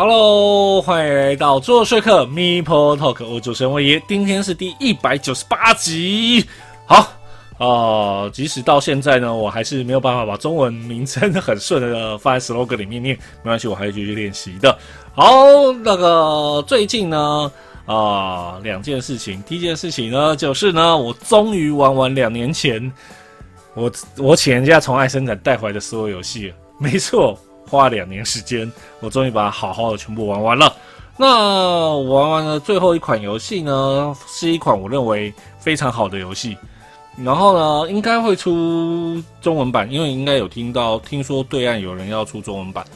Hello，欢迎来到做说客 Meeple Talk，我主持人魏爷，今天是第一百九十八集。好，呃，即使到现在呢，我还是没有办法把中文名称很顺的放在 slogan 里面念，没关系，我还会继续练习的。好，那个最近呢，啊，两件事情，第一件事情呢，就是呢，我终于玩完两年前我我请人家从爱生展带回来的所有游戏，没错。花两年时间，我终于把它好好的全部玩完了。那玩完了最后一款游戏呢，是一款我认为非常好的游戏。然后呢，应该会出中文版，因为应该有听到听说对岸有人要出中文版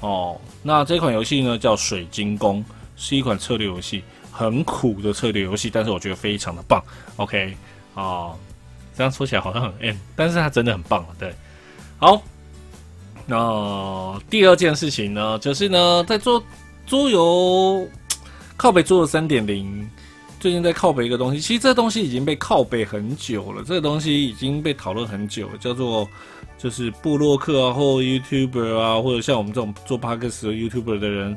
哦。那这款游戏呢叫《水晶宫》，是一款策略游戏，很苦的策略游戏，但是我觉得非常的棒。OK，哦，这样说起来好像很 M，但是它真的很棒。对，好。那第二件事情呢，就是呢，在做桌游靠北做了三点零，最近在靠北一个东西，其实这东西已经被靠北很久了，这个东西已经被讨论很久，叫做就是布洛克啊，或 YouTuber 啊，或者像我们这种做 p o d c a s 的 YouTuber 的人，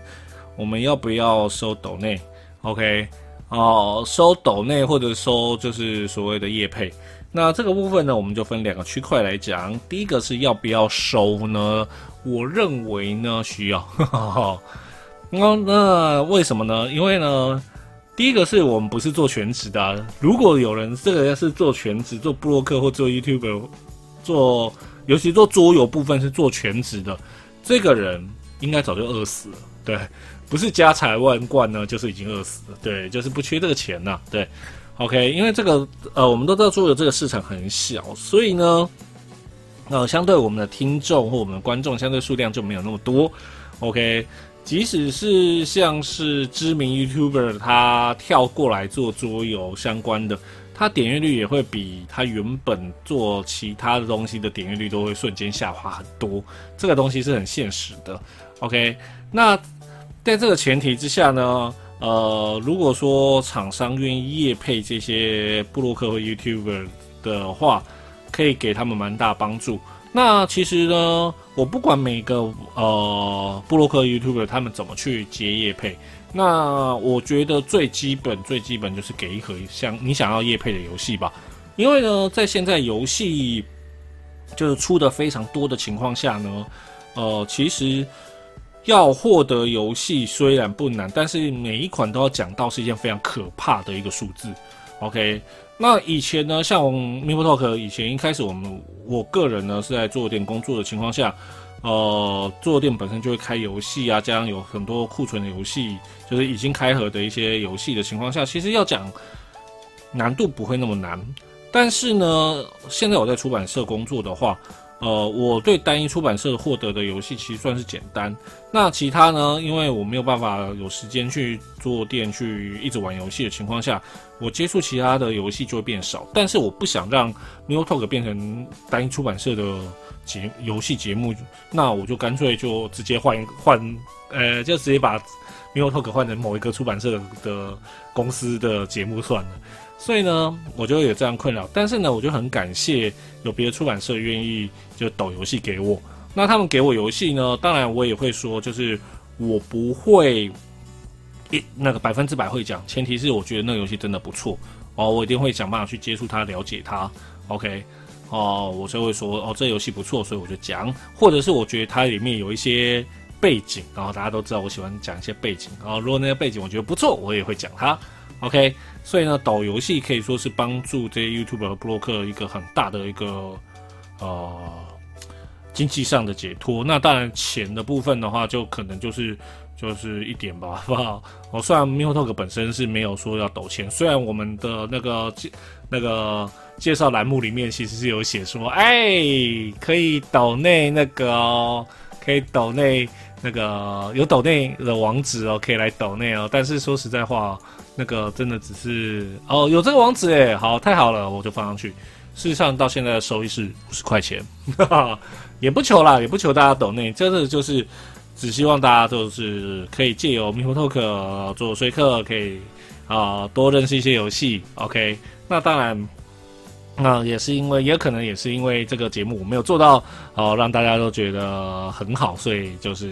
我们要不要收抖内？OK，哦，收抖内或者收就是所谓的业配。那这个部分呢，我们就分两个区块来讲。第一个是要不要收呢？我认为呢需要。那那为什么呢？因为呢，第一个是我们不是做全职的。如果有人这个是做全职，做布洛克或做 YouTube，做尤其做桌游部分是做全职的，这个人应该早就饿死了。对，不是家财万贯呢，就是已经饿死了。对，就是不缺这个钱呐。对。OK，因为这个呃，我们都知道桌游这个市场很小，所以呢，呃，相对我们的听众或我们的观众相对数量就没有那么多。OK，即使是像是知名 YouTuber 他跳过来做桌游相关的，他点阅率也会比他原本做其他的东西的点阅率都会瞬间下滑很多。这个东西是很现实的。OK，那在这个前提之下呢？呃，如果说厂商愿意业配这些布洛克和 YouTuber 的话，可以给他们蛮大帮助。那其实呢，我不管每个呃布洛克 YouTuber 他们怎么去接业配，那我觉得最基本最基本就是给一盒像你想要业配的游戏吧。因为呢，在现在游戏就是出的非常多的情况下呢，呃，其实。要获得游戏虽然不难，但是每一款都要讲到是一件非常可怕的一个数字。OK，那以前呢，像 m i p Talk 以前一开始我们我个人呢是在做店工作的情况下，呃，做店本身就会开游戏啊，加上有很多库存的游戏，就是已经开盒的一些游戏的情况下，其实要讲难度不会那么难。但是呢，现在我在出版社工作的话。呃，我对单一出版社获得的游戏其实算是简单。那其他呢？因为我没有办法有时间去做店去一直玩游戏的情况下，我接触其他的游戏就会变少。但是我不想让 m u Talk 变成单一出版社的节游戏节目，那我就干脆就直接换一换，呃，就直接把 m u Talk 换成某一个出版社的公司的节目算了。所以呢，我就有这样困扰。但是呢，我就很感谢有别的出版社愿意就抖游戏给我。那他们给我游戏呢，当然我也会说，就是我不会一那个百分之百会讲，前提是我觉得那个游戏真的不错哦，我一定会想办法去接触它，了解它。OK，哦，我就会说哦，这游戏不错，所以我就讲。或者是我觉得它里面有一些背景，然后大家都知道我喜欢讲一些背景，然后如果那个背景我觉得不错，我也会讲它。OK，所以呢，导游戏可以说是帮助这些 YouTube 和布洛克一个很大的一个呃经济上的解脱。那当然，钱的部分的话，就可能就是就是一点吧，好不好？我虽然 MioTalk 本身是没有说要抖钱，虽然我们的那个介那个介绍栏目里面其实是有写说，哎，可以抖内那个，哦可以抖内那个有抖内的网址哦，可以来抖内哦。但是说实在话。那个真的只是哦，有这个网址诶，好，太好了，我就放上去。事实上，到现在的收益是五十块钱，也不求啦，也不求大家懂内，真的就是只希望大家都是可以借由 m i f Talk 做说客，可以啊多认识一些游戏。OK，那当然，那也是因为，也可能也是因为这个节目我没有做到哦，让大家都觉得很好，所以就是。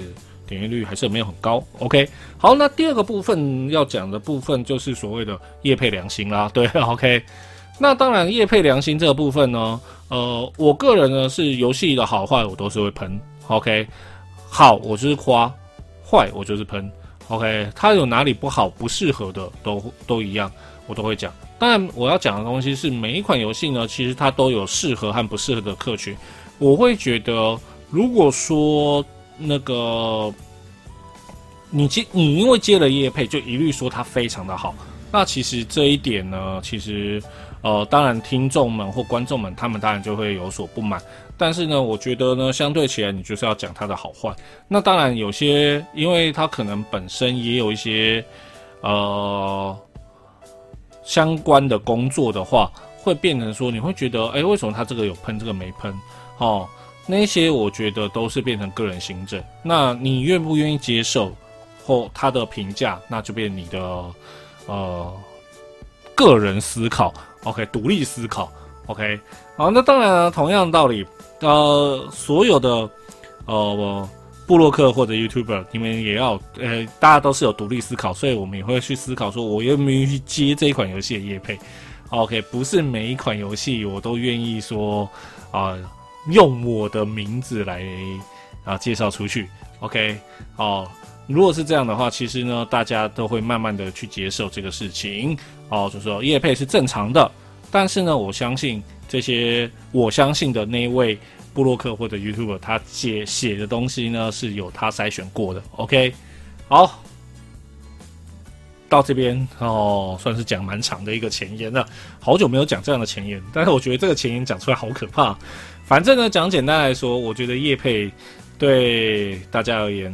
点击率还是没有很高。OK，好，那第二个部分要讲的部分就是所谓的业配良心啦。对，OK，那当然业配良心这个部分呢，呃，我个人呢是游戏的好坏我都是会喷。OK，好我就是夸，坏我就是喷。OK，它有哪里不好不适合的都都一样，我都会讲。当然我要讲的东西是每一款游戏呢，其实它都有适合和不适合的客群。我会觉得，如果说那个你接你因为接了叶配，就一律说它非常的好，那其实这一点呢，其实呃，当然听众们或观众们他们当然就会有所不满。但是呢，我觉得呢，相对起来，你就是要讲它的好坏。那当然有些，因为它可能本身也有一些呃相关的工作的话，会变成说，你会觉得，哎，为什么他这个有喷，这个没喷？哦，那些我觉得都是变成个人行政。那你愿不愿意接受或他的评价，那就变你的呃个人思考，OK，独立思考，OK。好，那当然了，同样道理，呃，所有的呃布洛克或者 YouTuber，你们也要呃，大家都是有独立思考，所以我们也会去思考，说我愿不愿意去接这一款游戏的业配。OK，不是每一款游戏我都愿意说啊。用我的名字来啊介绍出去，OK，哦，如果是这样的话，其实呢，大家都会慢慢的去接受这个事情，哦，就说叶配是正常的，但是呢，我相信这些我相信的那一位布洛克或者 YouTube 他写写的东西呢是有他筛选过的，OK，好，到这边哦，算是讲蛮长的一个前言了，好久没有讲这样的前言，但是我觉得这个前言讲出来好可怕。反正呢，讲简单来说，我觉得叶配对大家而言，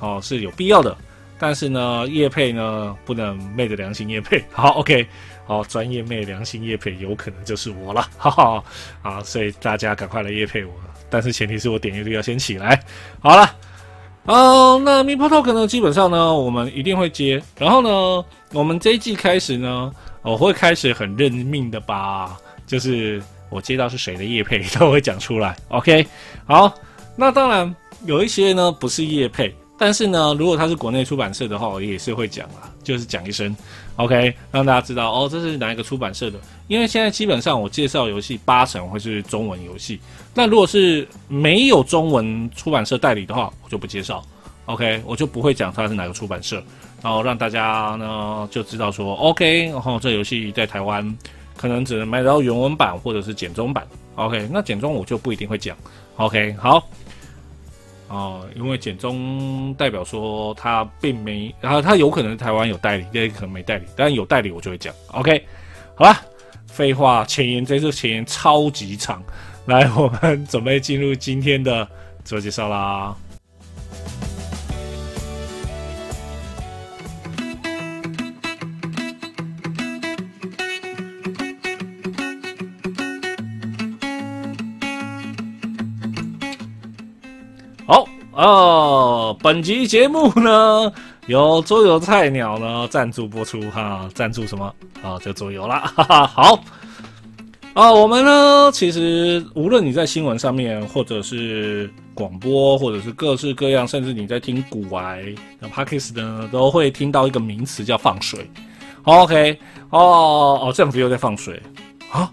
哦是有必要的。但是呢，叶配呢不能昧着良心叶配。好，OK，好，专业昧良心叶配，有可能就是我了，哈哈。啊，所以大家赶快来叶配我。但是前提是我点击率要先起来。好了，嗯，那 m i p o Talk 呢，基本上呢，我们一定会接。然后呢，我们这一季开始呢，我会开始很认命的把，就是。我接到是谁的叶配都会讲出来，OK，好，那当然有一些呢不是叶配，但是呢，如果他是国内出版社的话，我也是会讲啦，就是讲一声，OK，让大家知道哦，这是哪一个出版社的。因为现在基本上我介绍游戏八成会是中文游戏，那如果是没有中文出版社代理的话，我就不介绍，OK，我就不会讲它是哪个出版社，然后让大家呢就知道说，OK，然后这游戏在台湾。可能只能买到原文版或者是简中版，OK，那简中我就不一定会讲，OK，好，哦，因为简中代表说它并没，然后它有可能台湾有代理，也可能没代理，但有代理我就会讲，OK，好了，废话前言，这次前言超级长，来，我们准备进入今天的自我介绍啦。哦，本集节目呢由桌游菜鸟呢赞助播出哈，赞助什么啊？就桌游啦，哈哈。好啊，我们呢其实无论你在新闻上面，或者是广播，或者是各式各样，甚至你在听古玩的 p a c k e s 呢，都会听到一个名词叫放水。OK，哦哦，政府又在放水啊？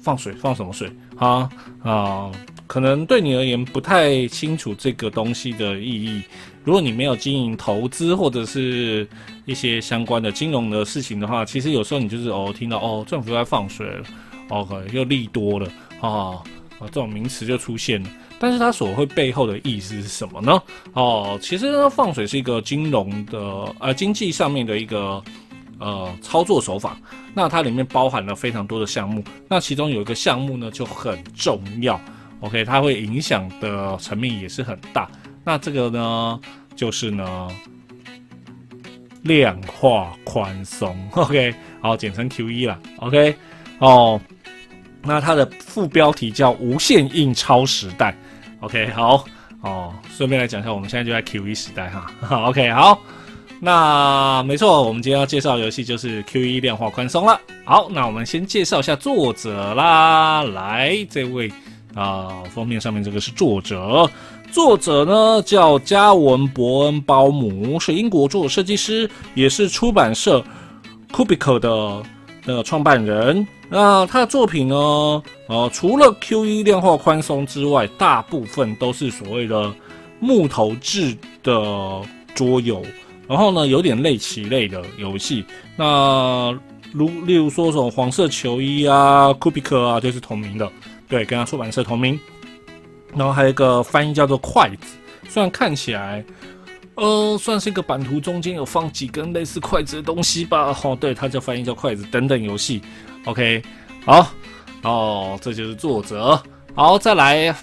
放水放什么水啊？啊？可能对你而言不太清楚这个东西的意义。如果你没有经营投资或者是一些相关的金融的事情的话，其实有时候你就是哦听到哦政府在放水了，OK 又利多了啊啊这种名词就出现了。但是它所会背后的意思是什么呢？哦，其实呢放水是一个金融的呃经济上面的一个呃操作手法。那它里面包含了非常多的项目，那其中有一个项目呢就很重要。OK，它会影响的层面也是很大。那这个呢，就是呢，量化宽松。OK，好，简称 QE 啦。OK，哦，那它的副标题叫“无限印钞时代”。OK，好，哦，顺便来讲一下，我们现在就在 QE 时代哈。OK，好，那没错，我们今天要介绍游戏就是 QE 量化宽松了。好，那我们先介绍一下作者啦，来，这位。啊，封面上面这个是作者，作者呢叫加文·伯恩鲍姆，是英国做设计师，也是出版社 Cubicle 的那个创办人。那他的作品呢，呃，除了 Q1 量化宽松之外，大部分都是所谓的木头制的桌游，然后呢，有点类棋类的游戏。那如例如说什么黄色球衣啊，Cubicle 啊，就是同名的，对，跟他出版社同名。然后还有一个翻译叫做筷子，虽然看起来，呃，算是一个版图中间有放几根类似筷子的东西吧。哦，对，它叫翻译叫筷子等等游戏。OK，好，哦，这就是作者。好，再来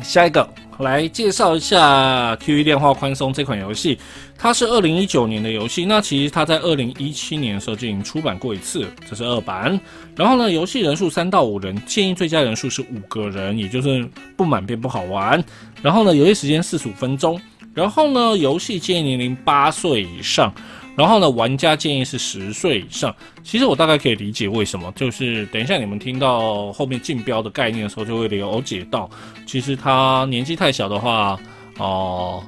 下一个。来介绍一下 Q E 量化宽松这款游戏，它是二零一九年的游戏。那其实它在二零一七年的时候就已经出版过一次，这是二版。然后呢，游戏人数三到五人，建议最佳人数是五个人，也就是不满便不好玩。然后呢，游戏时间四十五分钟。然后呢，游戏建议年龄八岁以上。然后呢，玩家建议是十岁以上。其实我大概可以理解为什么，就是等一下你们听到后面竞标的概念的时候，就会了解到，其实他年纪太小的话，哦，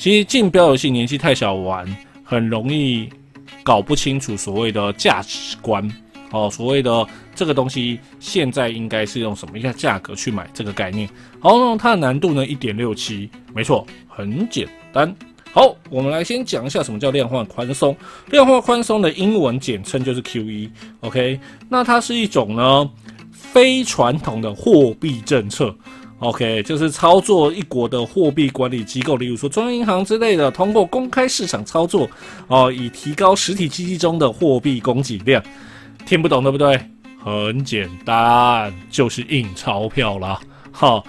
其实竞标游戏年纪太小玩，很容易搞不清楚所谓的价值观，哦，所谓的这个东西现在应该是用什么样价格去买这个概念。好，那它的难度呢，一点六七，没错，很简单。好，我们来先讲一下什么叫量化宽松。量化宽松的英文简称就是 QE。OK，那它是一种呢非传统的货币政策。OK，就是操作一国的货币管理机构，例如说中央银行之类的，通过公开市场操作哦，以提高实体经济中的货币供给量。听不懂对不对？很简单，就是印钞票啦。好。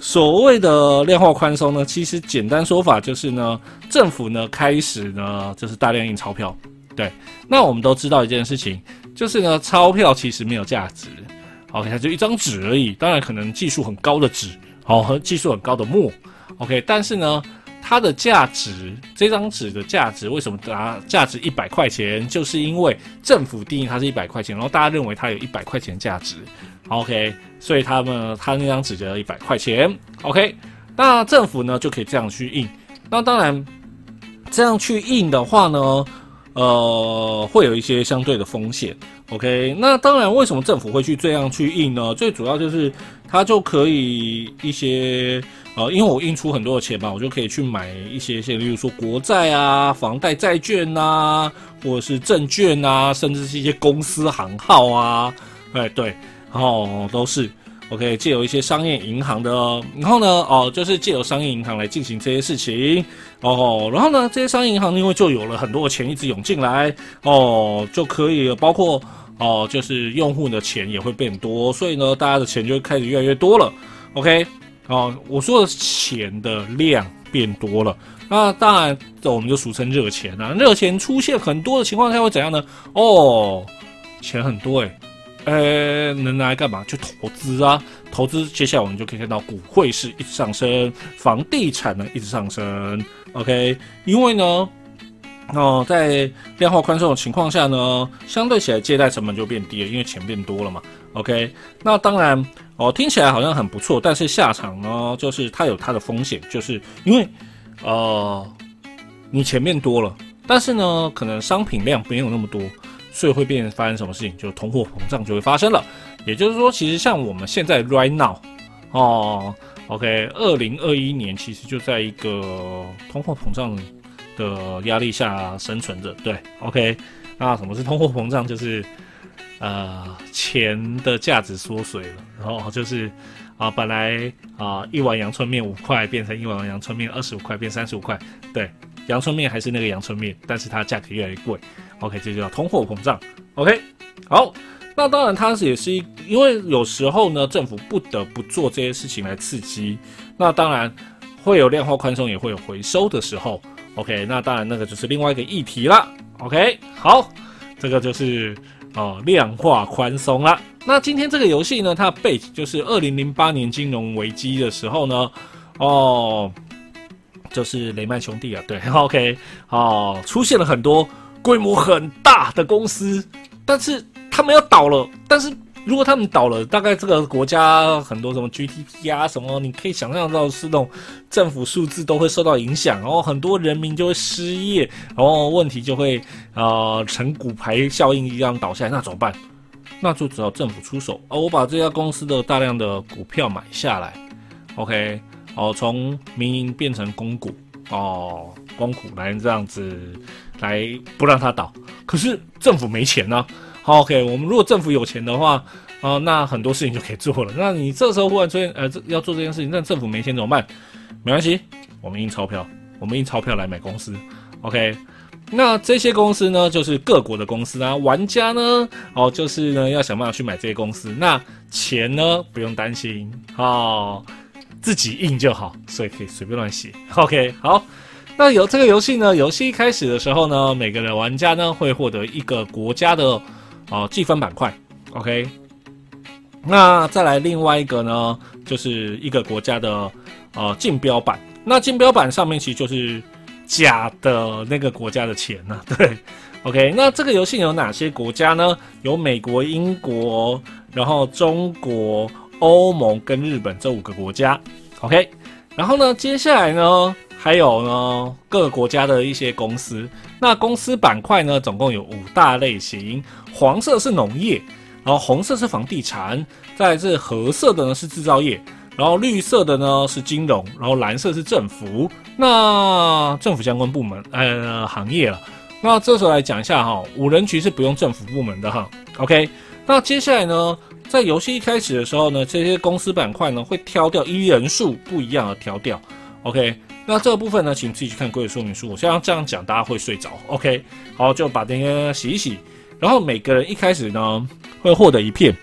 所谓的量化宽松呢，其实简单说法就是呢，政府呢开始呢就是大量印钞票。对，那我们都知道一件事情，就是呢钞票其实没有价值，OK，它就一张纸而已。当然可能技术很高的纸，好和技术很高的墨，OK，但是呢它的价值，这张纸的价值为什么达价值一百块钱？就是因为政府定义它是一百块钱，然后大家认为它有一百块钱价值。OK，所以他们他那张纸就要一百块钱。OK，那政府呢就可以这样去印。那当然，这样去印的话呢，呃，会有一些相对的风险。OK，那当然，为什么政府会去这样去印呢？最主要就是它就可以一些呃，因为我印出很多的钱嘛，我就可以去买一些些，例如说国债啊、房贷债券呐，或者是证券啊，甚至是一些公司行号啊。哎，对。哦，都是 OK，借由一些商业银行的，然后呢，哦，就是借由商业银行来进行这些事情，哦，然后呢，这些商业银行因为就有了很多的钱一直涌进来，哦，就可以包括哦，就是用户的钱也会变多，所以呢，大家的钱就开始越来越多了，OK，哦，我说的钱的量变多了，那当然我们就俗称热钱啊，热钱出现很多的情况下会怎样呢？哦，钱很多诶。呃，能拿来干嘛？去投资啊！投资，接下来我们就可以看到股汇是一直上升，房地产呢一直上升。OK，因为呢，哦，在量化宽松的情况下呢，相对起来借贷成本就变低了，因为钱变多了嘛。OK，那当然哦，听起来好像很不错，但是下场呢，就是它有它的风险，就是因为呃，你钱变多了，但是呢，可能商品量没有那么多。所以会变发生什么事情？就通货膨胀就会发生了。也就是说，其实像我们现在 right now，哦，OK，二零二一年其实就在一个通货膨胀的压力下生存着。对，OK，那什么是通货膨胀？就是呃钱的价值缩水了。然后就是啊，本来啊一碗阳春面五块，变成一碗阳春面二十五块，变三十五块。对，阳春面还是那个阳春面，但是它价格越来越贵。OK，这就叫通货膨胀。OK，好，那当然它也是，因为有时候呢，政府不得不做这些事情来刺激。那当然会有量化宽松，也会有回收的时候。OK，那当然那个就是另外一个议题了。OK，好，这个就是哦量化宽松了。那今天这个游戏呢，它的背景就是二零零八年金融危机的时候呢，哦，就是雷曼兄弟啊，对，OK，哦，出现了很多。规模很大的公司，但是他们要倒了，但是如果他们倒了，大概这个国家很多什么 GDP 啊什么，你可以想象到是那种政府数字都会受到影响，然后很多人民就会失业，然后问题就会呃成骨牌效应一样倒下来，那怎么办？那就只要政府出手哦，我把这家公司的大量的股票买下来，OK，哦，从民营变成公股哦，公股来这样子来不让它倒，可是政府没钱呢。好，OK，我们如果政府有钱的话，啊，那很多事情就可以做了。那你这时候忽然出现，呃，这要做这件事情，那政府没钱怎么办？没关系，我们印钞票，我们印钞票来买公司，OK。那这些公司呢，就是各国的公司啊。玩家呢，哦，就是呢要想办法去买这些公司。那钱呢，不用担心哦，自己印就好，所以可以随便乱写。OK，好。那有这个游戏呢，游戏一开始的时候呢，每个人玩家呢会获得一个国家的哦积分板块。OK，那再来另外一个呢，就是一个国家的呃竞标版。那竞标版上面其实就是。假的那个国家的钱呢？对，OK，那这个游戏有哪些国家呢？有美国、英国，然后中国、欧盟跟日本这五个国家，OK。然后呢，接下来呢，还有呢各个国家的一些公司。那公司板块呢，总共有五大类型：黄色是农业，然后红色是房地产，再是褐色的呢是制造业。然后绿色的呢是金融，然后蓝色是政府。那政府相关部门呃行业了。那这时候来讲一下哈，五人局是不用政府部门的哈。OK，那接下来呢，在游戏一开始的时候呢，这些公司板块呢会挑掉一人数不一样而挑掉。OK，那这个部分呢，请自己去看规则说明书。我现在这样讲，大家会睡着。OK，好，就把这些洗一洗。然后每个人一开始呢会获得一片。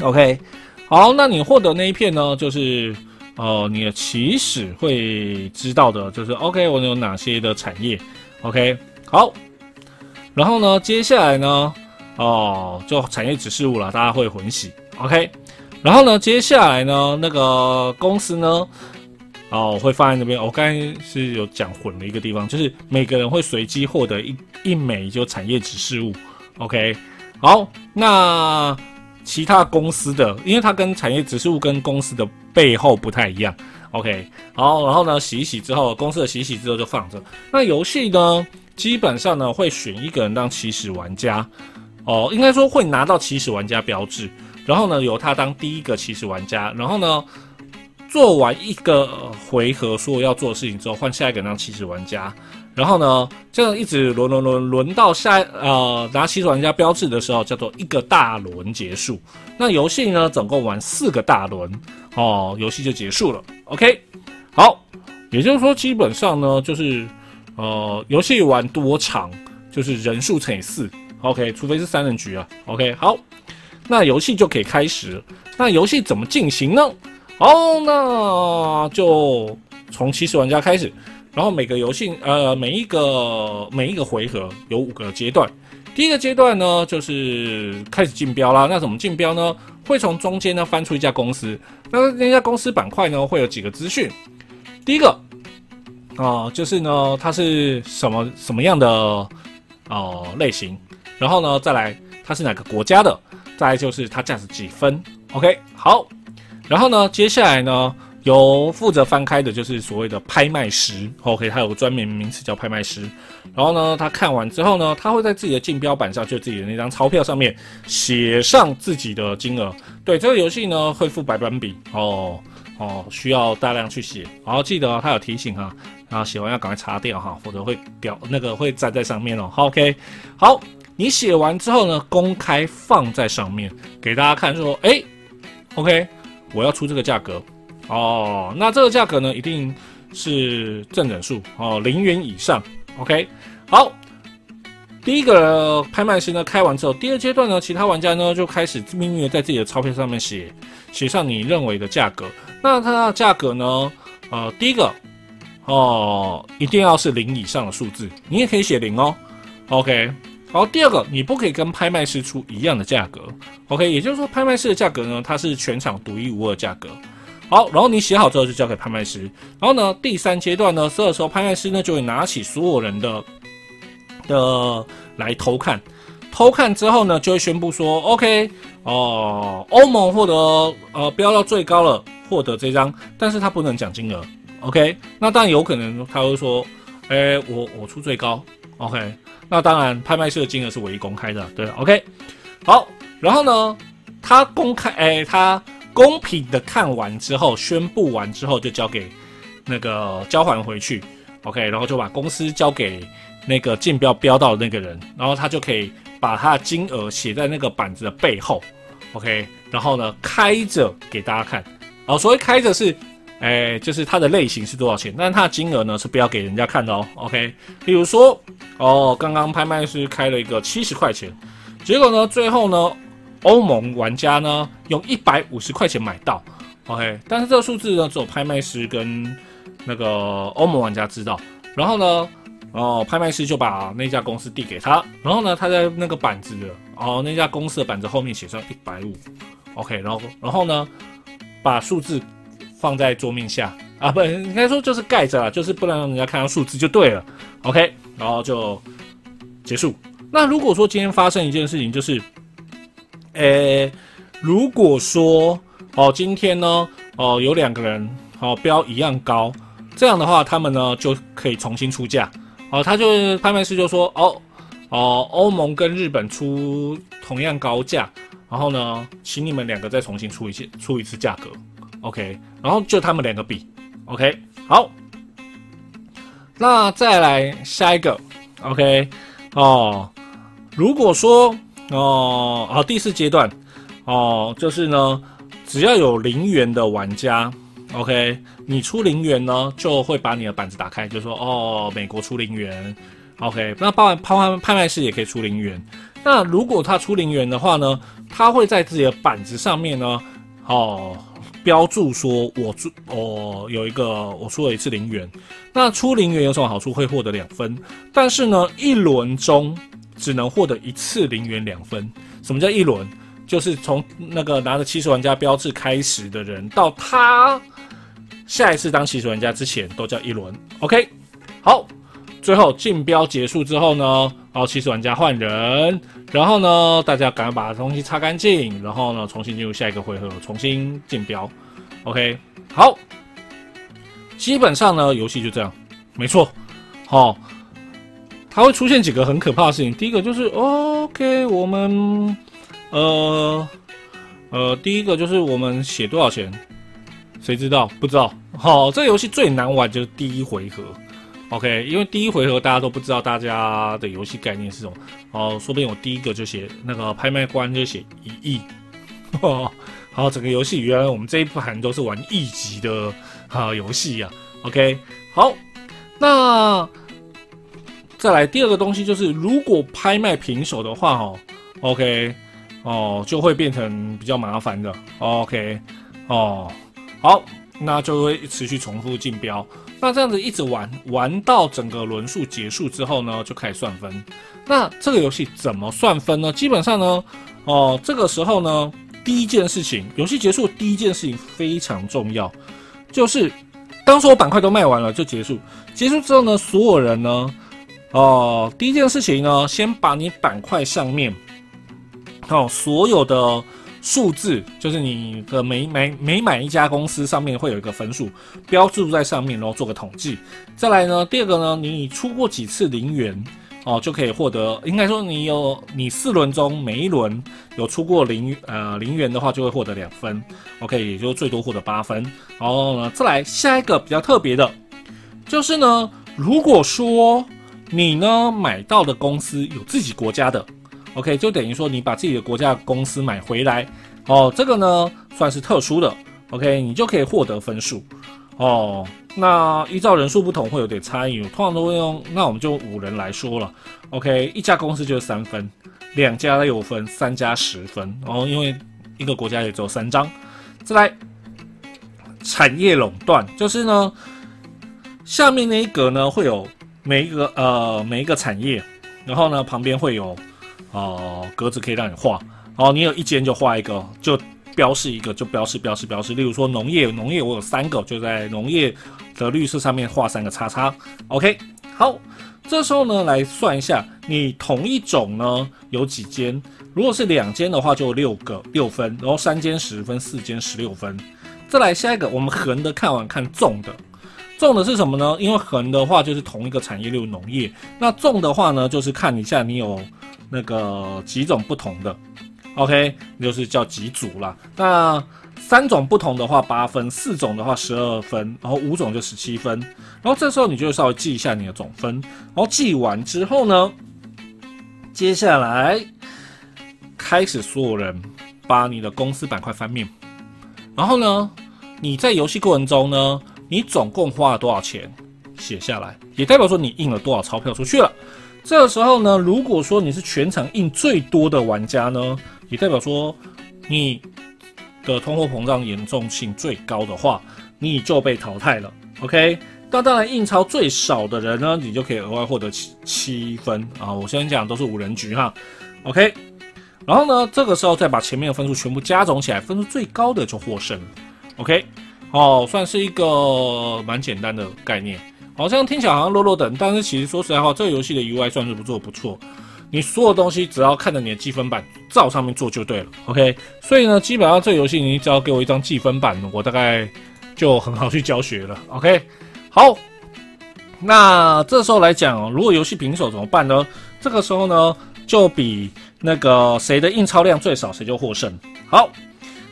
OK。好，那你获得那一片呢？就是呃，你的起始会知道的，就是 OK，我有哪些的产业？OK，好，然后呢，接下来呢，哦，就产业指示物了，大家会混洗，OK，然后呢，接下来呢，那个公司呢，哦，会放在那边。我刚才是有讲混的一个地方，就是每个人会随机获得一一枚就产业指示物，OK，好，那。其他公司的，因为它跟产业指示物跟公司的背后不太一样。OK，好，然后呢，洗一洗之后，公司的洗一洗之后就放着。那游戏呢，基本上呢会选一个人当起始玩家，哦，应该说会拿到起始玩家标志，然后呢由他当第一个起始玩家，然后呢做完一个回合所要做的事情之后，换下一个当起始玩家。然后呢，这样一直轮轮轮轮到下呃拿起玩家标志的时候，叫做一个大轮结束。那游戏呢，总共玩四个大轮哦，游戏就结束了。OK，好，也就是说，基本上呢，就是呃游戏玩多长，就是人数乘以四。OK，除非是三人局啊。OK，好，那游戏就可以开始。那游戏怎么进行呢？哦，那就从起始玩家开始。然后每个游戏，呃，每一个每一个回合有五个阶段。第一个阶段呢，就是开始竞标啦。那怎么竞标呢？会从中间呢翻出一家公司，那那家公司板块呢会有几个资讯。第一个，啊，就是呢它是什么什么样的哦类型，然后呢再来它是哪个国家的，再来就是它价值几分。OK，好，然后呢接下来呢。由负责翻开的就是所谓的拍卖师，OK，他有个专门名词叫拍卖师。然后呢，他看完之后呢，他会在自己的竞标板上，就自己的那张钞票上面写上自己的金额。对这个游戏呢，会付白板笔哦哦，需要大量去写。然后记得他有提醒哈，然后写完要赶快擦掉哈，否则会掉那个会粘在上面哦。OK，好，你写完之后呢，公开放在上面给大家看，说，哎，OK，我要出这个价格。哦，那这个价格呢，一定是正整数哦，零元以上。OK，好，第一个拍卖师呢开完之后，第二阶段呢，其他玩家呢就开始命运的在自己的钞票上面写写上你认为的价格。那它的价格呢，呃，第一个哦，一定要是零以上的数字，你也可以写零哦。OK，好，第二个，你不可以跟拍卖师出一样的价格。OK，也就是说，拍卖师的价格呢，它是全场独一无二价格。好，然后你写好之后就交给拍卖师。然后呢，第三阶段呢，这个时候拍卖师呢就会拿起所有人的的来偷看，偷看之后呢，就会宣布说，OK，哦，欧盟获得呃标到最高了，获得这张，但是他不能讲金额，OK，那当然有可能他会说，哎，我我出最高，OK，那当然拍卖师的金额是唯一公开的，对，OK，好，然后呢，他公开，哎，他公平的看完之后，宣布完之后就交给那个交还回去，OK，然后就把公司交给那个竞标标到的那个人，然后他就可以。把他的金额写在那个板子的背后，OK，然后呢开着给大家看，哦，所谓开着是，哎，就是它的类型是多少钱，但是它的金额呢是不要给人家看的哦，OK，比如说，哦，刚刚拍卖师开了一个七十块钱，结果呢最后呢欧盟玩家呢用一百五十块钱买到，OK，但是这个数字呢只有拍卖师跟那个欧盟玩家知道，然后呢。哦，拍卖师就把那家公司递给他，然后呢，他在那个板子的哦，那家公司的板子后面写上一百五，OK，然后然后呢，把数字放在桌面下啊，不，应该说就是盖着了，就是不能让人家看到数字就对了，OK，然后就结束。那如果说今天发生一件事情，就是，诶，如果说哦，今天呢，哦，有两个人哦标一样高，这样的话，他们呢就可以重新出价。哦，他就拍卖师就说，哦，哦，欧盟跟日本出同样高价，然后呢，请你们两个再重新出一次，出一次价格，OK，然后就他们两个比，OK，好，那再来下一个，OK，哦，如果说，哦，好，第四阶段，哦，就是呢，只要有零元的玩家。OK，你出零元呢，就会把你的板子打开，就说哦，美国出零元。OK，那包含拍卖拍卖师也可以出零元。那如果他出零元的话呢，他会在自己的板子上面呢，哦，标注说我出哦有一个我出了一次零元。那出零元有什么好处？会获得两分。但是呢，一轮中只能获得一次零元两分。什么叫一轮？就是从那个拿着七十玩家标志开始的人到他。下一次当起始玩家之前都叫一轮，OK，好，最后竞标结束之后呢，然后起始玩家换人，然后呢，大家赶快把东西擦干净，然后呢，重新进入下一个回合，重新竞标，OK，好，基本上呢，游戏就这样，没错，好，它会出现几个很可怕的事情，第一个就是 OK，我们，呃，呃，第一个就是我们写多少钱。谁知道？不知道。好，这游戏最难玩就是第一回合。OK，因为第一回合大家都不知道大家的游戏概念是什么。哦，说不定我第一个就写那个拍卖官就写一亿。哦好，整个游戏原来我们这一盘都是玩亿级的啊游戏呀。OK，好，那再来第二个东西就是，如果拍卖平手的话，哦，OK，哦，就会变成比较麻烦的。OK，哦。好，那就会持续重复竞标。那这样子一直玩，玩到整个轮数结束之后呢，就开始算分。那这个游戏怎么算分呢？基本上呢，哦，这个时候呢，第一件事情，游戏结束第一件事情非常重要，就是当所有板块都卖完了就结束。结束之后呢，所有人呢，哦，第一件事情呢，先把你板块上面，哦，所有的。数字就是你的每每每买一家公司上面会有一个分数标注在上面，然后做个统计。再来呢，第二个呢，你出过几次零元哦，就可以获得。应该说你有你四轮中每一轮有出过零呃零元的话，就会获得两分。OK，也就最多获得八分。然后呢，再来下一个比较特别的，就是呢，如果说你呢买到的公司有自己国家的。OK，就等于说你把自己的国家公司买回来，哦，这个呢算是特殊的，OK，你就可以获得分数，哦，那依照人数不同会有点差异，通常都会用，那我们就五人来说了，OK，一家公司就是三分，两家六分，三家十分，哦，因为一个国家也只有三张，再来产业垄断，就是呢下面那一格呢会有每一个呃每一个产业，然后呢旁边会有。哦，格子可以让你画，哦，你有一间就画一个，就标示一个，就标示标示标示。例如说农业，农业我有三个，就在农业的绿色上面画三个叉叉。OK，好，这时候呢，来算一下，你同一种呢有几间？如果是两间的话，就六个六分，然后三间十分，四间十六分。再来下一个，我们横的看完看纵的，纵的是什么呢？因为横的话就是同一个产业例如农业，那纵的话呢，就是看一下你有那个几种不同的，OK，就是叫几组啦。那三种不同的话八分，四种的话十二分，然后五种就十七分。然后这时候你就稍微记一下你的总分，然后记完之后呢，接下来开始所有人把你的公司板块翻面，然后呢，你在游戏过程中呢，你总共花了多少钱写下来，也代表说你印了多少钞票出去了。这个时候呢，如果说你是全场印最多的玩家呢，也代表说你。的通货膨胀严重性最高的话，你就被淘汰了。OK，那当然印钞最少的人呢，你就可以额外获得七七分啊。我先讲都是五人局哈。OK，然后呢，这个时候再把前面的分数全部加总起来，分数最高的就获胜。OK，哦，算是一个蛮简单的概念，好像听起来好像落落等，但是其实说实在话，这个游戏的 UI 算是不错不错。你所有东西只要看着你的积分板照上面做就对了，OK。所以呢，基本上这个游戏你只要给我一张积分板，我大概就很好去教学了，OK。好，那这时候来讲，如果游戏平手怎么办呢？这个时候呢，就比那个谁的印钞量最少，谁就获胜。好，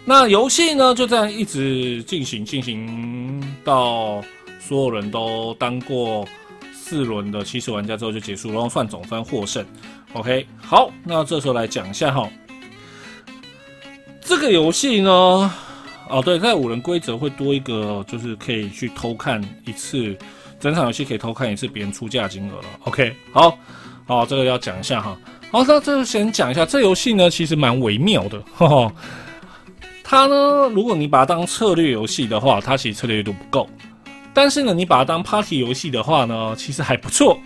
那游戏呢就这样一直进行，进行到所有人都当过四轮的七十玩家之后就结束，然后算总分获胜。OK，好，那这时候来讲一下哈，这个游戏呢，哦对，在五人规则会多一个，就是可以去偷看一次，整场游戏可以偷看一次别人出价金额了。OK，好，好，这个要讲一下哈。好，那这就先讲一下，这游戏呢其实蛮微妙的，哈哈。它呢，如果你把它当策略游戏的话，它其实策略度不够；但是呢，你把它当 Party 游戏的话呢，其实还不错。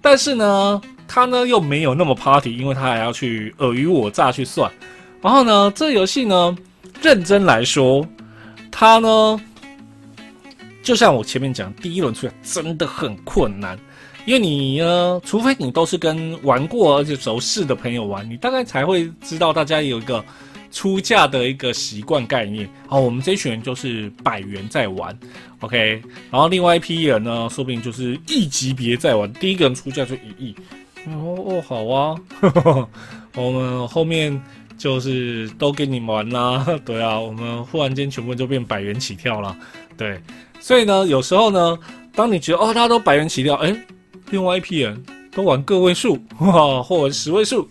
但是呢。他呢又没有那么 party，因为他还要去尔虞我诈去算。然后呢，这游戏呢，认真来说，它呢，就像我前面讲，第一轮出来真的很困难，因为你呢，除非你都是跟玩过而且熟识的朋友玩，你大概才会知道大家有一个出价的一个习惯概念。好，我们这群人就是百元在玩，OK。然后另外一批人呢，说不定就是亿级别在玩，第一个人出价就一亿。哦哦，好啊，我们后面就是都给你玩啦，对啊，我们忽然间全部就变百元起跳了，对，所以呢，有时候呢，当你觉得哦，大家都百元起跳，哎，另外一批人都玩个位数，或者十位数，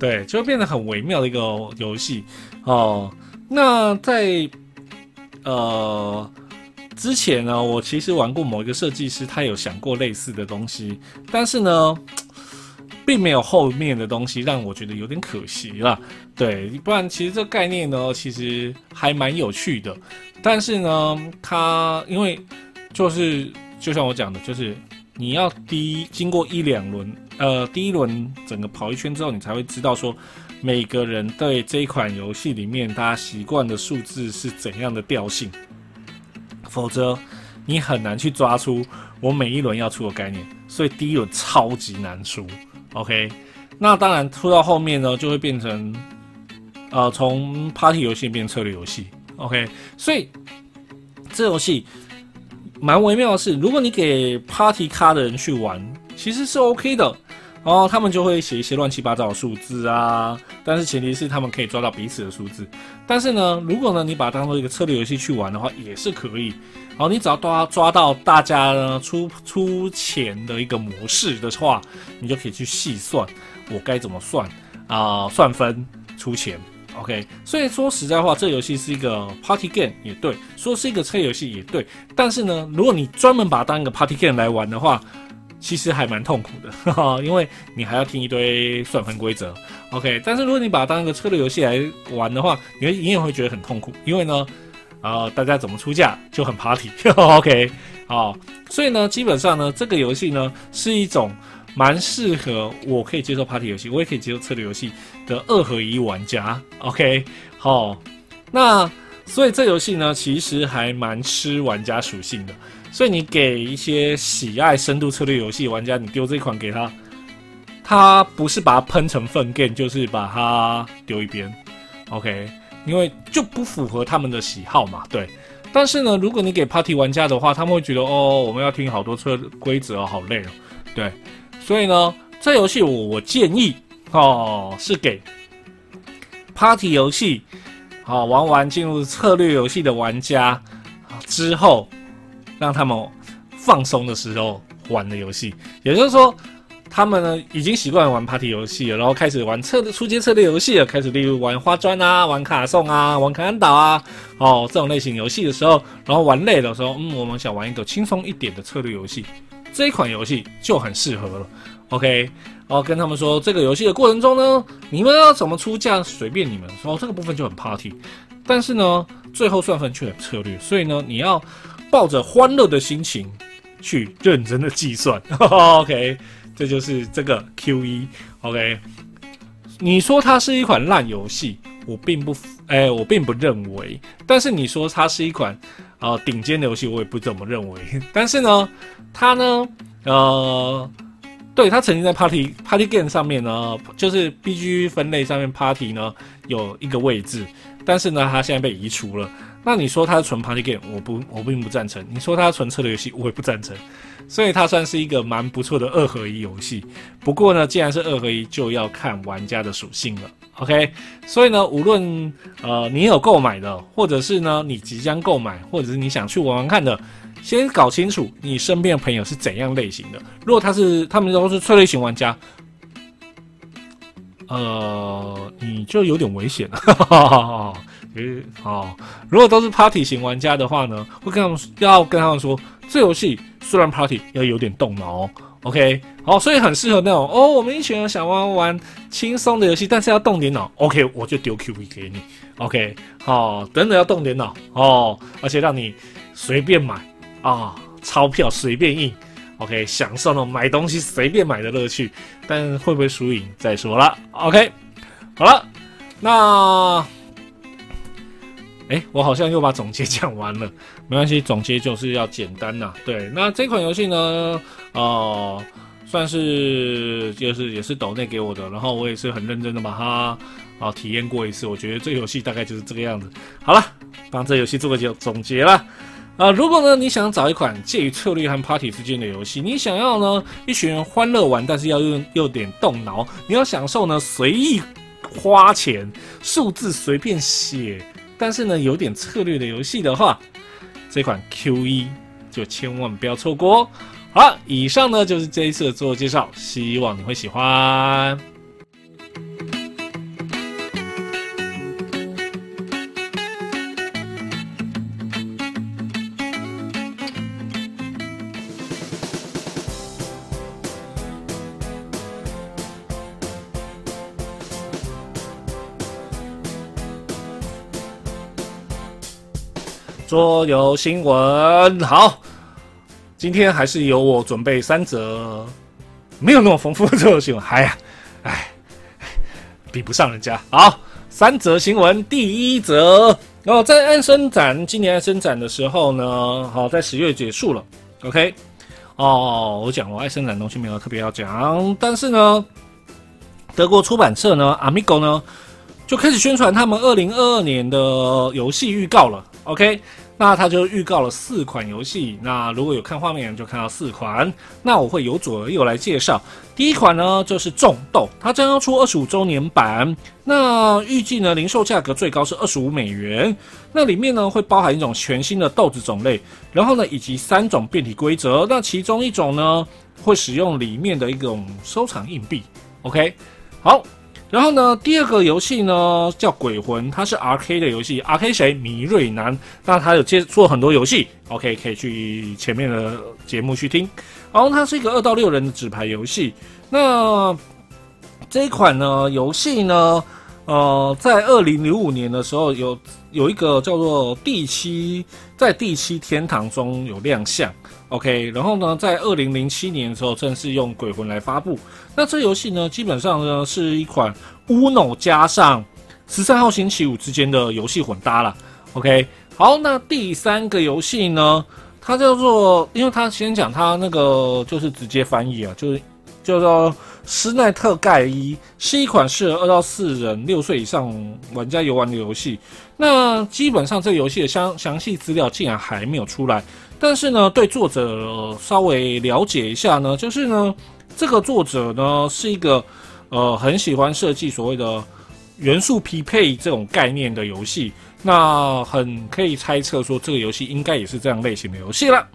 对，就会变得很微妙的一个游戏哦。那在呃之前呢，我其实玩过某一个设计师，他有想过类似的东西，但是呢。并没有后面的东西让我觉得有点可惜了，对，不然其实这概念呢，其实还蛮有趣的。但是呢，它因为就是就像我讲的，就是你要第一经过一两轮，呃，第一轮整个跑一圈之后，你才会知道说每个人对这一款游戏里面大家习惯的数字是怎样的调性，否则你很难去抓出我每一轮要出的概念，所以第一轮超级难出。OK，那当然出到后面呢，就会变成，呃，从 Party 游戏变策略游戏。OK，所以这游戏蛮微妙的是，如果你给 Party 咖的人去玩，其实是 OK 的，然后他们就会写一些乱七八糟的数字啊，但是前提是他们可以抓到彼此的数字。但是呢，如果呢你把它当做一个策略游戏去玩的话，也是可以。好，你只要抓抓到大家呢出出钱的一个模式的话，你就可以去细算我该怎么算啊，算分出钱。OK，所以说实在话，这游戏是一个 party game 也对，说是一个车游戏也对。但是呢，如果你专门把它当一个 party game 来玩的话，其实还蛮痛苦的，因为你还要听一堆算分规则。OK，但是如果你把它当一个策略游戏来玩的话，你会你也会觉得很痛苦，因为呢。啊，大家怎么出价就很 party，OK，好，所以呢，基本上呢，这个游戏呢是一种蛮适合我可以接受 party 游戏，我也可以接受策略游戏的二合一玩家，OK，好，那所以这游戏呢其实还蛮吃玩家属性的，所以你给一些喜爱深度策略游戏玩家，你丢这款给他，他不是把它喷成粪便，就是把它丢一边，OK，因为就不符合他们的喜好嘛，对。但是呢，如果你给 Party 玩家的话，他们会觉得哦，我们要听好多策规则哦，好累哦，对。所以呢，这游戏我我建议哦，是给 Party 游戏好玩完进入策略游戏的玩家之后，让他们放松的时候玩的游戏。也就是说，他们呢已经习惯玩 Party 游戏了，然后开始玩策初阶策略游戏了，开始例如玩花砖啊、玩卡送啊、玩卡安岛啊，哦这种类型游戏的时候，然后玩累的时候，嗯，我们想玩一个轻松一点的策略游戏。这一款游戏就很适合了，OK，然后跟他们说这个游戏的过程中呢，你们要怎么出价随便你们，哦，这个部分就很 party，但是呢，最后算分却很策略，所以呢，你要抱着欢乐的心情去认真的计算，OK，这就是这个 Q 一，OK，你说它是一款烂游戏，我并不，哎，我并不认为，但是你说它是一款。啊，顶尖的游戏我也不怎么认为，但是呢，它呢，呃，对，它曾经在 Party Party Game 上面呢，就是 B G 分类上面 Party 呢有一个位置，但是呢，它现在被移除了。那你说它是纯 Party Game，我不，我并不赞成。你说它纯策略游戏，我也不赞成。所以它算是一个蛮不错的二合一游戏。不过呢，既然是二合一，就要看玩家的属性了。OK，所以呢，无论呃你有购买的，或者是呢你即将购买，或者是你想去玩玩看的，先搞清楚你身边的朋友是怎样类型的。如果他是他们都是策略型玩家，呃，你就有点危险了。诶，好，如果都是 Party 型玩家的话呢，会跟他们要跟他们说，这游戏虽然 Party 要有点动脑。OK，好，所以很适合那种哦，我们一群人想玩玩轻松的游戏，但是要动点脑。OK，我就丢 Q V 给你。OK，好，等等要动点脑哦，而且让你随便买啊，钞票随便印。OK，享受那种买东西随便买的乐趣，但会不会输赢再说了。OK，好了，那。哎，我好像又把总结 讲完了，没关系，总结就是要简单呐。对，那这款游戏呢，哦，算是就是也是抖内给我的，然后我也是很认真的把它啊体验过一次，我觉得这游戏大概就是这个样子。好了，帮这游戏做个总总结了。啊，如果呢你想找一款介于策略和 party 之间的游戏，你想要呢一群人欢乐玩，但是要用又点动脑，你要享受呢随意花钱，数字随便写。但是呢，有点策略的游戏的话，这款 Q 一就千万不要错过哦。好了，以上呢就是这一次的自我介绍，希望你会喜欢。桌游新闻好，今天还是由我准备三则，没有那么丰富的桌游新闻。哎呀，哎，比不上人家。好，三则新闻，第一则哦，在安生展，今年安生展的时候呢，好，在十月结束了。OK，哦，我讲了，爱生展东西没有特别要讲，但是呢，德国出版社呢，Amigo 呢，就开始宣传他们二零二二年的游戏预告了。OK。那他就预告了四款游戏，那如果有看画面就看到四款，那我会由左而右来介绍。第一款呢就是种豆，它将要出二十五周年版，那预计呢零售价格最高是二十五美元，那里面呢会包含一种全新的豆子种类，然后呢以及三种变体规则，那其中一种呢会使用里面的一种收藏硬币。OK，好。然后呢，第二个游戏呢叫《鬼魂》，它是 R K 的游戏，R K 谁？米瑞南。那他有接做很多游戏，OK，可以去前面的节目去听。然后它是一个二到六人的纸牌游戏。那这一款呢游戏呢，呃，在二零零五年的时候有有一个叫做第七，在第七天堂中有亮相。OK，然后呢，在二零零七年的时候正式用《鬼魂》来发布。那这游戏呢，基本上呢是一款 Uno 加上十三号星期五之间的游戏混搭了。OK，好，那第三个游戏呢，它叫做，因为它先讲它那个就是直接翻译啊，就是叫做《施奈特盖伊》，是一款适合二到四人、六岁以上玩家游玩的游戏。那基本上这游戏的详详细资料竟然还没有出来，但是呢，对作者稍微了解一下呢，就是呢，这个作者呢是一个呃很喜欢设计所谓的元素匹配这种概念的游戏。那很可以猜测说，这个游戏应该也是这样类型的游戏了。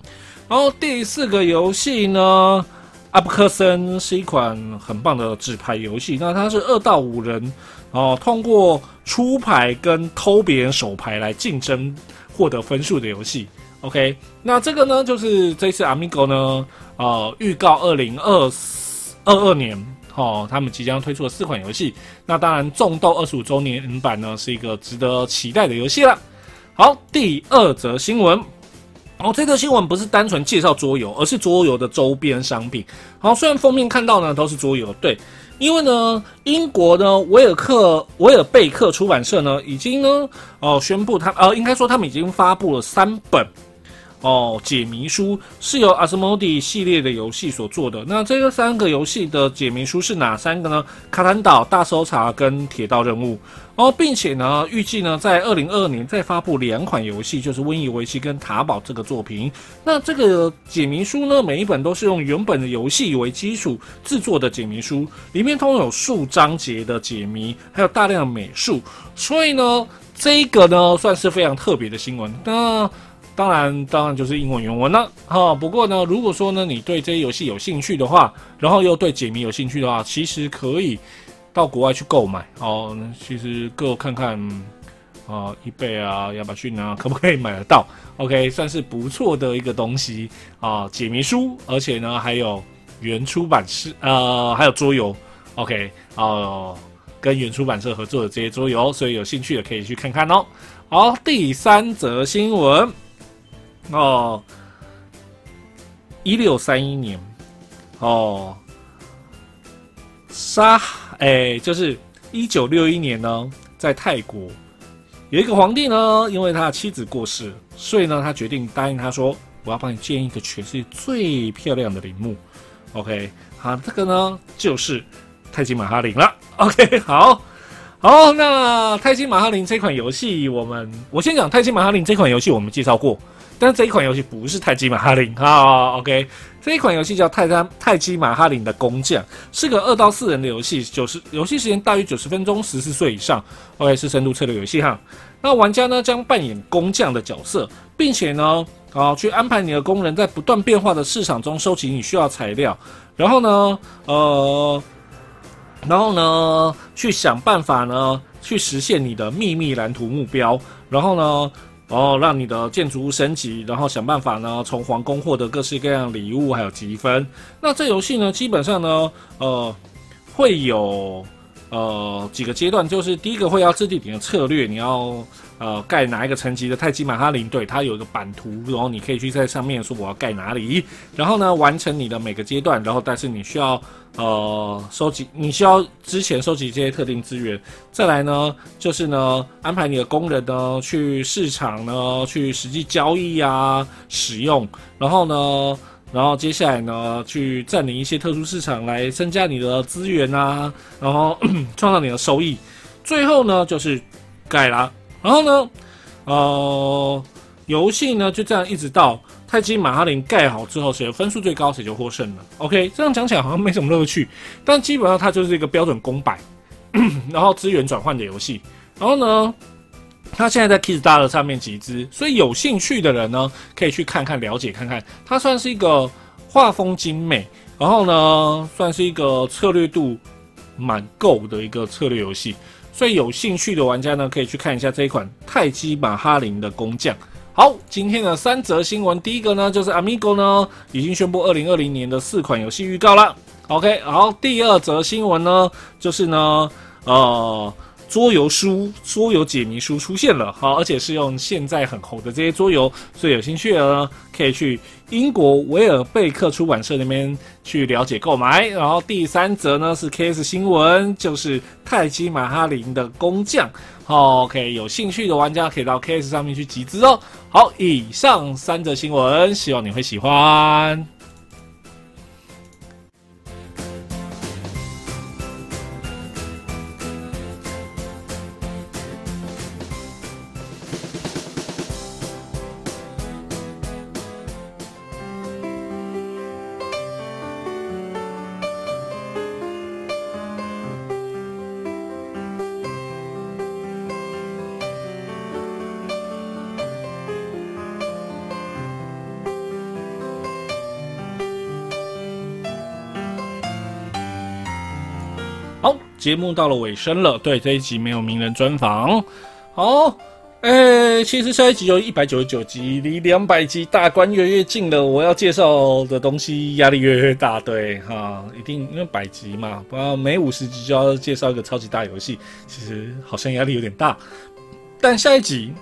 然后第四个游戏呢，阿布克森是一款很棒的纸牌游戏。那它是二到五人哦，通过出牌跟偷别人手牌来竞争获得分数的游戏。OK，那这个呢，就是这次 Amigo 呢，呃，预告二零二二二年。哦，他们即将推出的四款游戏，那当然《种豆》二十五周年版呢是一个值得期待的游戏了。好，第二则新闻，哦，这则新闻不是单纯介绍桌游，而是桌游的周边商品。好，虽然封面看到呢都是桌游，对，因为呢，英国呢维尔克维尔贝克出版社呢已经呢哦宣布他呃应该说他们已经发布了三本。哦，解谜书是由 asmode 系列的游戏所做的。那这个三个游戏的解谜书是哪三个呢？卡坦岛、大搜查跟铁道任务。哦，并且呢，预计呢在二零二二年再发布两款游戏，就是瘟疫围棋跟塔堡这个作品。那这个解谜书呢，每一本都是用原本的游戏为基础制作的解谜书，里面通有数章节的解谜，还有大量的美术。所以呢，这个呢算是非常特别的新闻。那当然，当然就是英文原文了哈。不过呢，如果说呢你对这些游戏有兴趣的话，然后又对解谜有兴趣的话，其实可以到国外去购买哦。其实各看看啊，易贝啊、亚马逊啊，可不可以买得到？OK，算是不错的一个东西啊。解谜书，而且呢还有原出版社呃，还有桌游。OK，哦，跟原出版社合作的这些桌游，所以有兴趣的可以去看看哦。好，第三则新闻。哦，一六三一年，哦，沙哎，就是一九六一年呢，在泰国有一个皇帝呢，因为他的妻子过世，所以呢，他决定答应他说：“我要帮你建一个全世界最漂亮的陵墓。”OK，好，这个呢就是泰姬玛哈陵了。OK，好。好，那泰姬玛哈陵这款游戏，我们我先讲泰姬玛哈陵这款游戏，我们介绍过。但这一款游戏不是泰姬玛哈林啊，OK，这一款游戏叫泰山泰姬玛哈林的工匠，是个二到四人的游戏，九十游戏时间大于九十分钟，十四岁以上，OK 是深度策略游戏哈。那玩家呢将扮演工匠的角色，并且呢啊去安排你的工人在不断变化的市场中收集你需要材料，然后呢呃，然后呢去想办法呢去实现你的秘密蓝图目标，然后呢。哦，让你的建筑物升级，然后想办法呢，从皇宫获得各式各样礼物，还有积分。那这游戏呢，基本上呢，呃，会有呃几个阶段，就是第一个会要制定你的策略，你要。呃，盖哪一个层级的泰姬玛哈林？对，它有一个版图，然后你可以去在上面说我要盖哪里，然后呢，完成你的每个阶段，然后但是你需要呃收集，你需要之前收集这些特定资源，再来呢，就是呢安排你的工人呢去市场呢去实际交易啊使用，然后呢，然后接下来呢去占领一些特殊市场来增加你的资源啊，然后创造你的收益，最后呢就是盖了。然后呢，呃，游戏呢就这样一直到泰姬玛哈林盖好之后，谁的分数最高，谁就获胜了。OK，这样讲起来好像没什么乐趣，但基本上它就是一个标准公版，然后资源转换的游戏。然后呢，它现在在 Kickstarter 上面集资，所以有兴趣的人呢，可以去看看、了解看看。它算是一个画风精美，然后呢，算是一个策略度蛮够的一个策略游戏。所以有兴趣的玩家呢，可以去看一下这一款泰姬玛哈林的工匠。好，今天的三则新闻，第一个呢就是 Amigo 呢已经宣布二零二零年的四款游戏预告了。OK，好，第二则新闻呢就是呢，呃，桌游书、桌游解谜书出现了，好，而且是用现在很红的这些桌游，所以有兴趣的呢，可以去英国维尔贝克出版社那边去了解购买。然后第三则呢是 K S 新闻，就是泰姬玛哈林的工匠好，OK，有兴趣的玩家可以到 K S 上面去集资哦。好，以上三则新闻，希望你会喜欢。节目到了尾声了。对，这一集没有名人专访。好，诶，其实下一集有一百九十九集，离两百集大关越来越近了。我要介绍的东西压力越来越大。对，哈，一定因为百集嘛，不要每五十集就要介绍一个超级大游戏，其实好像压力有点大。但下一集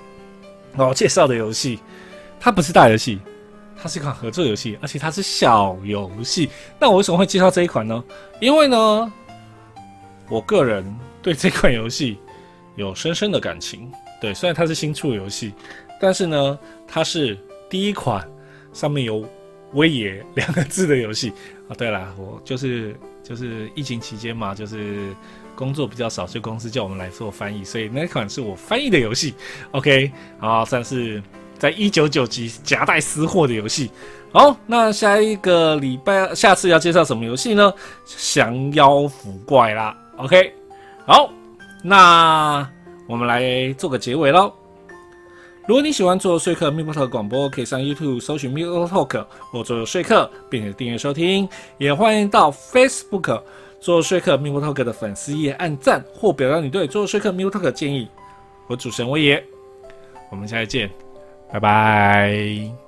我要介绍的游戏，它不是大游戏，它是一款合作游戏，而且它是小游戏。那我为什么会介绍这一款呢？因为呢。我个人对这款游戏有深深的感情。对，虽然它是新出的游戏，但是呢，它是第一款上面有“威爷”两个字的游戏啊。对了，我就是就是疫情期间嘛，就是工作比较少，所以公司叫我们来做翻译，所以那款是我翻译的游戏。OK，啊，算是在一九九级夹带私货的游戏。好，那下一个礼拜，下次要介绍什么游戏呢？降妖伏怪啦。OK，好，那我们来做个结尾喽。如果你喜欢做说客 m i p Talk 广播，可以上 YouTube 搜寻 m i p Talk 或做说客，并且订阅收听。也欢迎到 Facebook 做说客 m i p Talk 的粉丝页按赞或表达你对做说客 m i p Talk 建议。我主持人威爷，我们下次见，拜拜。